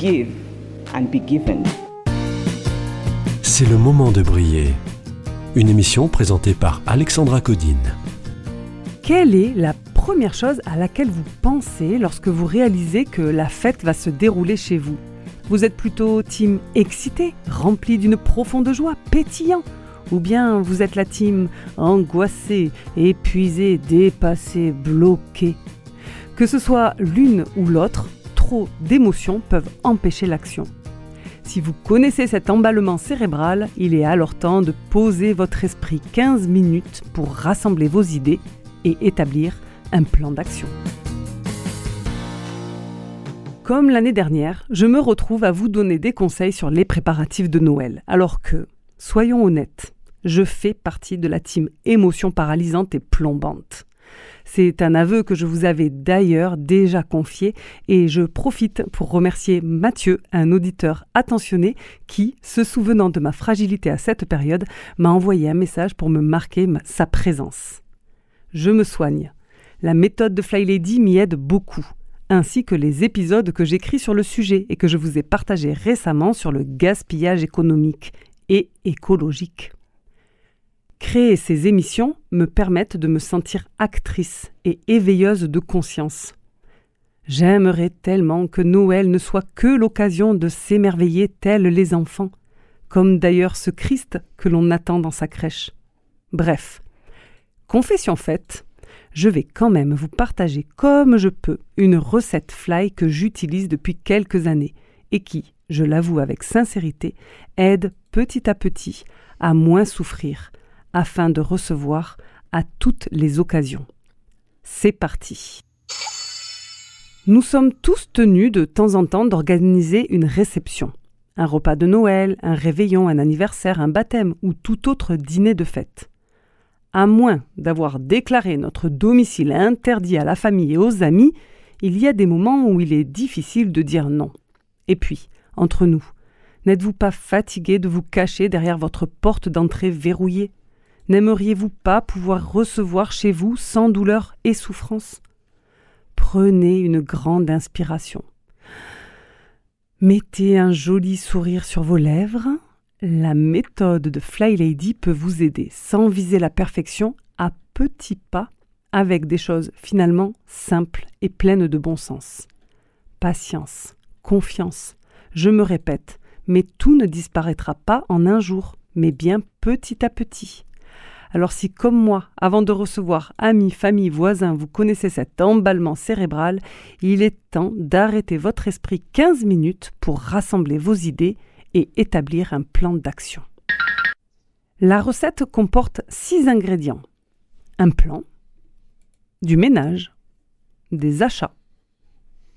Give and be given. C'est le moment de briller. Une émission présentée par Alexandra Codine. Quelle est la première chose à laquelle vous pensez lorsque vous réalisez que la fête va se dérouler chez vous? Vous êtes plutôt team excité, rempli d'une profonde joie, pétillant? Ou bien vous êtes la team angoissée, épuisée, dépassée, bloquée? Que ce soit l'une ou l'autre, trop d'émotions peuvent empêcher l'action. Si vous connaissez cet emballement cérébral, il est alors temps de poser votre esprit 15 minutes pour rassembler vos idées et établir un plan d'action. Comme l'année dernière, je me retrouve à vous donner des conseils sur les préparatifs de Noël, alors que, soyons honnêtes, je fais partie de la team émotion paralysante et plombante. C'est un aveu que je vous avais d'ailleurs déjà confié et je profite pour remercier Mathieu, un auditeur attentionné qui, se souvenant de ma fragilité à cette période, m'a envoyé un message pour me marquer ma- sa présence. Je me soigne. La méthode de Fly Lady m'y aide beaucoup, ainsi que les épisodes que j'écris sur le sujet et que je vous ai partagés récemment sur le gaspillage économique et écologique. Créer ces émissions me permettent de me sentir actrice et éveilleuse de conscience. J'aimerais tellement que Noël ne soit que l'occasion de s'émerveiller tels les enfants, comme d'ailleurs ce Christ que l'on attend dans sa crèche. Bref, confession faite, je vais quand même vous partager comme je peux une recette fly que j'utilise depuis quelques années et qui, je l'avoue avec sincérité, aide petit à petit à moins souffrir afin de recevoir à toutes les occasions. C'est parti. Nous sommes tous tenus de temps en temps d'organiser une réception. Un repas de Noël, un réveillon, un anniversaire, un baptême ou tout autre dîner de fête. À moins d'avoir déclaré notre domicile interdit à la famille et aux amis, il y a des moments où il est difficile de dire non. Et puis, entre nous, n'êtes-vous pas fatigué de vous cacher derrière votre porte d'entrée verrouillée? N'aimeriez-vous pas pouvoir recevoir chez vous sans douleur et souffrance? Prenez une grande inspiration. Mettez un joli sourire sur vos lèvres. La méthode de Fly Lady peut vous aider sans viser la perfection à petits pas avec des choses finalement simples et pleines de bon sens. Patience, confiance. Je me répète, mais tout ne disparaîtra pas en un jour, mais bien petit à petit. Alors si comme moi, avant de recevoir amis, famille, voisins, vous connaissez cet emballement cérébral, il est temps d'arrêter votre esprit 15 minutes pour rassembler vos idées et établir un plan d'action. La recette comporte 6 ingrédients. Un plan, du ménage, des achats,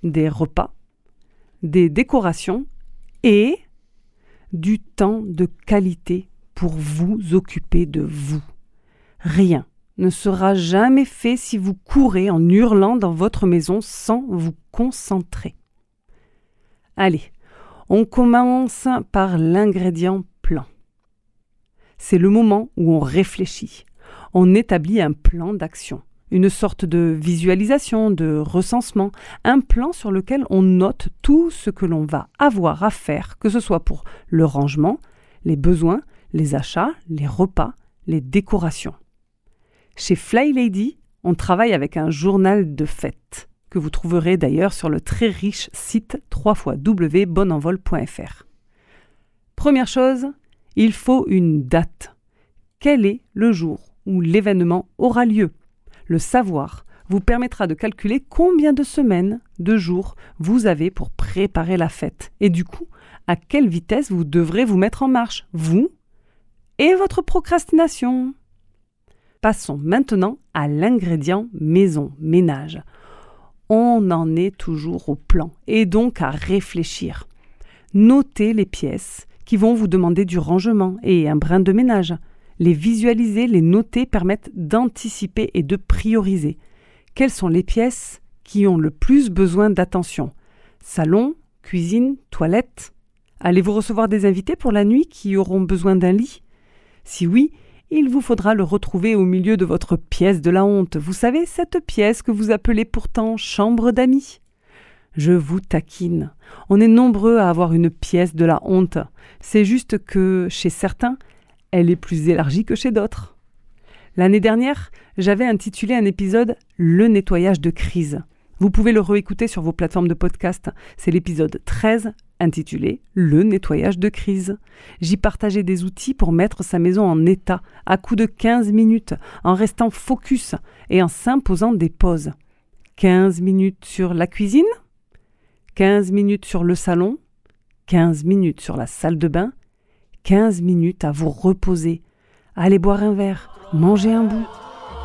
des repas, des décorations et du temps de qualité pour vous occuper de vous. Rien ne sera jamais fait si vous courez en hurlant dans votre maison sans vous concentrer. Allez, on commence par l'ingrédient plan. C'est le moment où on réfléchit. On établit un plan d'action, une sorte de visualisation, de recensement, un plan sur lequel on note tout ce que l'on va avoir à faire, que ce soit pour le rangement, les besoins, les achats, les repas, les décorations. Chez Fly Lady, on travaille avec un journal de fête, que vous trouverez d'ailleurs sur le très riche site www.bonenvol.fr. Première chose, il faut une date. Quel est le jour où l'événement aura lieu? Le savoir vous permettra de calculer combien de semaines, de jours vous avez pour préparer la fête et du coup, à quelle vitesse vous devrez vous mettre en marche, vous et votre procrastination? Passons maintenant à l'ingrédient maison, ménage. On en est toujours au plan et donc à réfléchir. Notez les pièces qui vont vous demander du rangement et un brin de ménage. Les visualiser, les noter permettent d'anticiper et de prioriser. Quelles sont les pièces qui ont le plus besoin d'attention? Salon, cuisine, toilette? Allez-vous recevoir des invités pour la nuit qui auront besoin d'un lit? Si oui, il vous faudra le retrouver au milieu de votre pièce de la honte. Vous savez, cette pièce que vous appelez pourtant chambre d'amis. Je vous taquine. On est nombreux à avoir une pièce de la honte. C'est juste que, chez certains, elle est plus élargie que chez d'autres. L'année dernière, j'avais intitulé un épisode Le nettoyage de crise. Vous pouvez le réécouter sur vos plateformes de podcast. C'est l'épisode 13 intitulé Le nettoyage de crise. J'y partageais des outils pour mettre sa maison en état à coup de 15 minutes en restant focus et en s'imposant des pauses. 15 minutes sur la cuisine, 15 minutes sur le salon, 15 minutes sur la salle de bain, 15 minutes à vous reposer, aller boire un verre, manger un bout.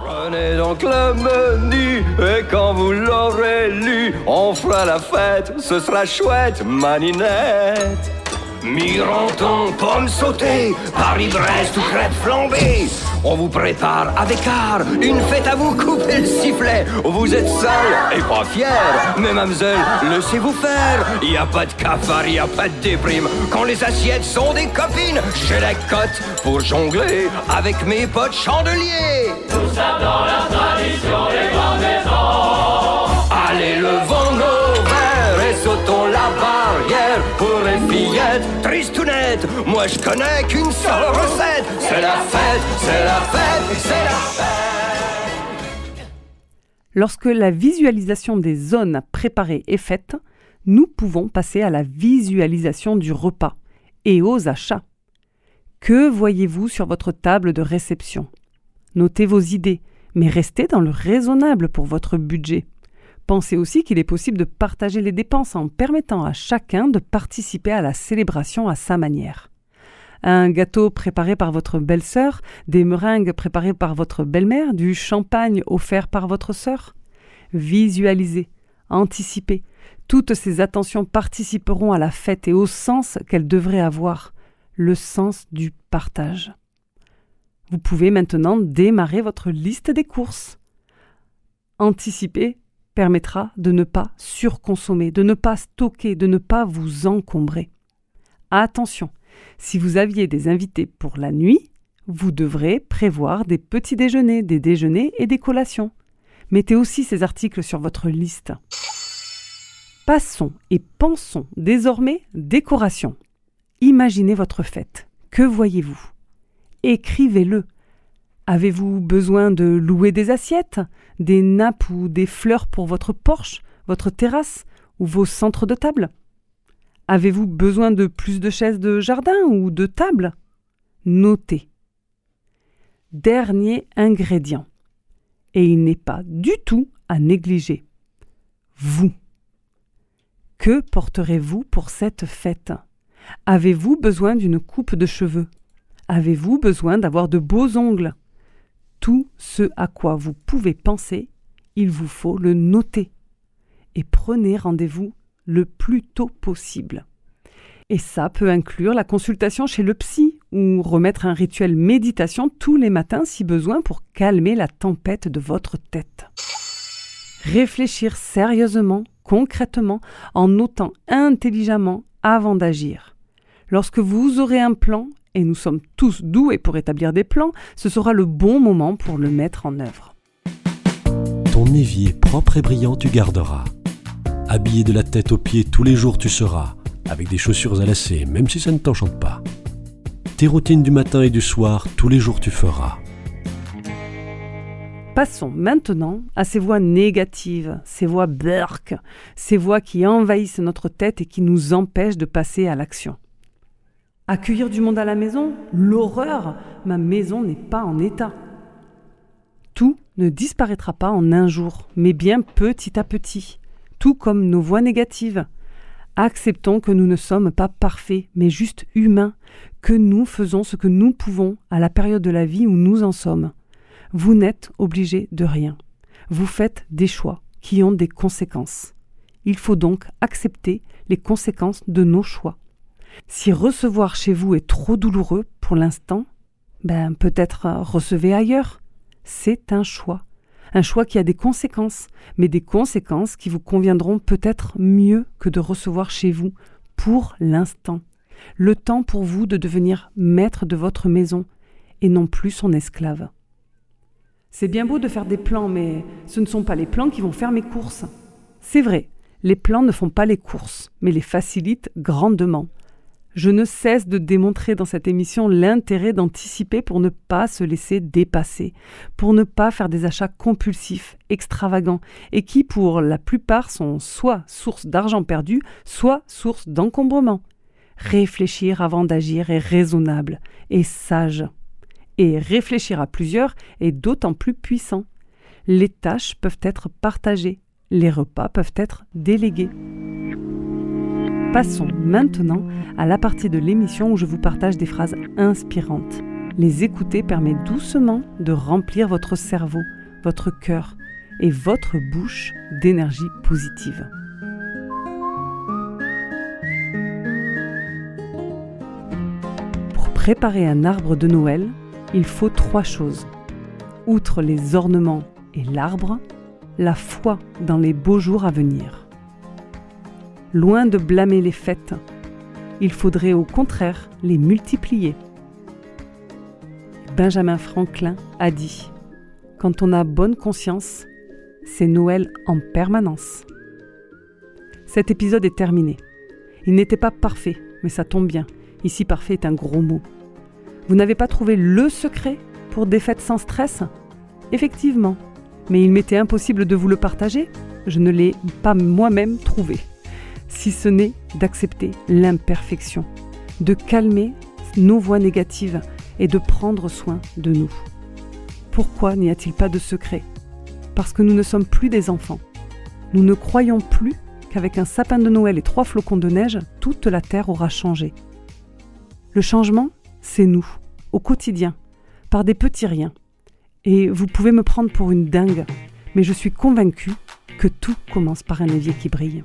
Prenez donc le menu et quand vous l'aurez lu, on fera la fête, ce sera chouette, maninette. Miranton, pommes sautées, Paris-Brest ou crêpes flambées. On vous prépare avec art une fête à vous couper le sifflet. Vous êtes seul et pas fier, mais mademoiselle, laissez-vous faire. Y a pas de cafard, y a pas de déprime. Quand les assiettes sont des copines, j'ai la cote pour jongler avec mes potes chandeliers. Allez, Moi, je connais qu'une seule recette. C'est la fête, c'est la fête, c'est la fête. Lorsque la visualisation des zones préparées est faite, nous pouvons passer à la visualisation du repas et aux achats. Que voyez-vous sur votre table de réception? Notez vos idées, mais restez dans le raisonnable pour votre budget. Pensez aussi qu'il est possible de partager les dépenses en permettant à chacun de participer à la célébration à sa manière. Un gâteau préparé par votre belle-sœur, des meringues préparées par votre belle-mère, du champagne offert par votre sœur Visualisez, anticipez. Toutes ces attentions participeront à la fête et au sens qu'elle devrait avoir, le sens du partage. Vous pouvez maintenant démarrer votre liste des courses. Anticiper permettra de ne pas surconsommer, de ne pas stocker, de ne pas vous encombrer. Attention, si vous aviez des invités pour la nuit, vous devrez prévoir des petits déjeuners, des déjeuners et des collations. Mettez aussi ces articles sur votre liste. Passons et pensons désormais décoration. Imaginez votre fête. Que voyez-vous? Écrivez-le. Avez-vous besoin de louer des assiettes, des nappes ou des fleurs pour votre porche, votre terrasse ou vos centres de table? Avez-vous besoin de plus de chaises de jardin ou de table? Notez. Dernier ingrédient. Et il n'est pas du tout à négliger. Vous. Que porterez-vous pour cette fête? Avez-vous besoin d'une coupe de cheveux? Avez-vous besoin d'avoir de beaux ongles? Tout ce à quoi vous pouvez penser, il vous faut le noter. Et prenez rendez-vous le plus tôt possible. Et ça peut inclure la consultation chez le psy ou remettre un rituel méditation tous les matins si besoin pour calmer la tempête de votre tête. Réfléchir sérieusement, concrètement, en notant intelligemment avant d'agir. Lorsque vous aurez un plan, et nous sommes tous doués pour établir des plans, ce sera le bon moment pour le mettre en œuvre. Ton évier propre et brillant tu garderas. Habillé de la tête aux pieds tous les jours tu seras, avec des chaussures à lacets, même si ça ne t'enchante pas. Tes routines du matin et du soir, tous les jours tu feras. Passons maintenant à ces voix négatives, ces voix burk, ces voix qui envahissent notre tête et qui nous empêchent de passer à l'action. Accueillir du monde à la maison L'horreur Ma maison n'est pas en état. Tout ne disparaîtra pas en un jour, mais bien petit à petit, tout comme nos voix négatives. Acceptons que nous ne sommes pas parfaits, mais juste humains, que nous faisons ce que nous pouvons à la période de la vie où nous en sommes. Vous n'êtes obligé de rien. Vous faites des choix qui ont des conséquences. Il faut donc accepter les conséquences de nos choix. Si recevoir chez vous est trop douloureux pour l'instant, ben peut-être euh, recevez ailleurs. C'est un choix. Un choix qui a des conséquences, mais des conséquences qui vous conviendront peut-être mieux que de recevoir chez vous pour l'instant. Le temps pour vous de devenir maître de votre maison et non plus son esclave. C'est bien beau de faire des plans, mais ce ne sont pas les plans qui vont faire mes courses. C'est vrai, les plans ne font pas les courses, mais les facilitent grandement. Je ne cesse de démontrer dans cette émission l'intérêt d'anticiper pour ne pas se laisser dépasser, pour ne pas faire des achats compulsifs, extravagants, et qui pour la plupart sont soit source d'argent perdu, soit source d'encombrement. Réfléchir avant d'agir est raisonnable et sage. Et réfléchir à plusieurs est d'autant plus puissant. Les tâches peuvent être partagées, les repas peuvent être délégués. Passons maintenant à la partie de l'émission où je vous partage des phrases inspirantes. Les écouter permet doucement de remplir votre cerveau, votre cœur et votre bouche d'énergie positive. Pour préparer un arbre de Noël, il faut trois choses. Outre les ornements et l'arbre, la foi dans les beaux jours à venir. Loin de blâmer les fêtes, il faudrait au contraire les multiplier. Benjamin Franklin a dit Quand on a bonne conscience, c'est Noël en permanence. Cet épisode est terminé. Il n'était pas parfait, mais ça tombe bien. Ici, parfait est un gros mot. Vous n'avez pas trouvé le secret pour des fêtes sans stress? Effectivement, mais il m'était impossible de vous le partager. Je ne l'ai pas moi-même trouvé. Si ce n'est d'accepter l'imperfection, de calmer nos voix négatives et de prendre soin de nous. Pourquoi n'y a-t-il pas de secret? Parce que nous ne sommes plus des enfants. Nous ne croyons plus qu'avec un sapin de Noël et trois flocons de neige, toute la Terre aura changé. Le changement, c'est nous, au quotidien, par des petits riens. Et vous pouvez me prendre pour une dingue, mais je suis convaincue que tout commence par un évier qui brille.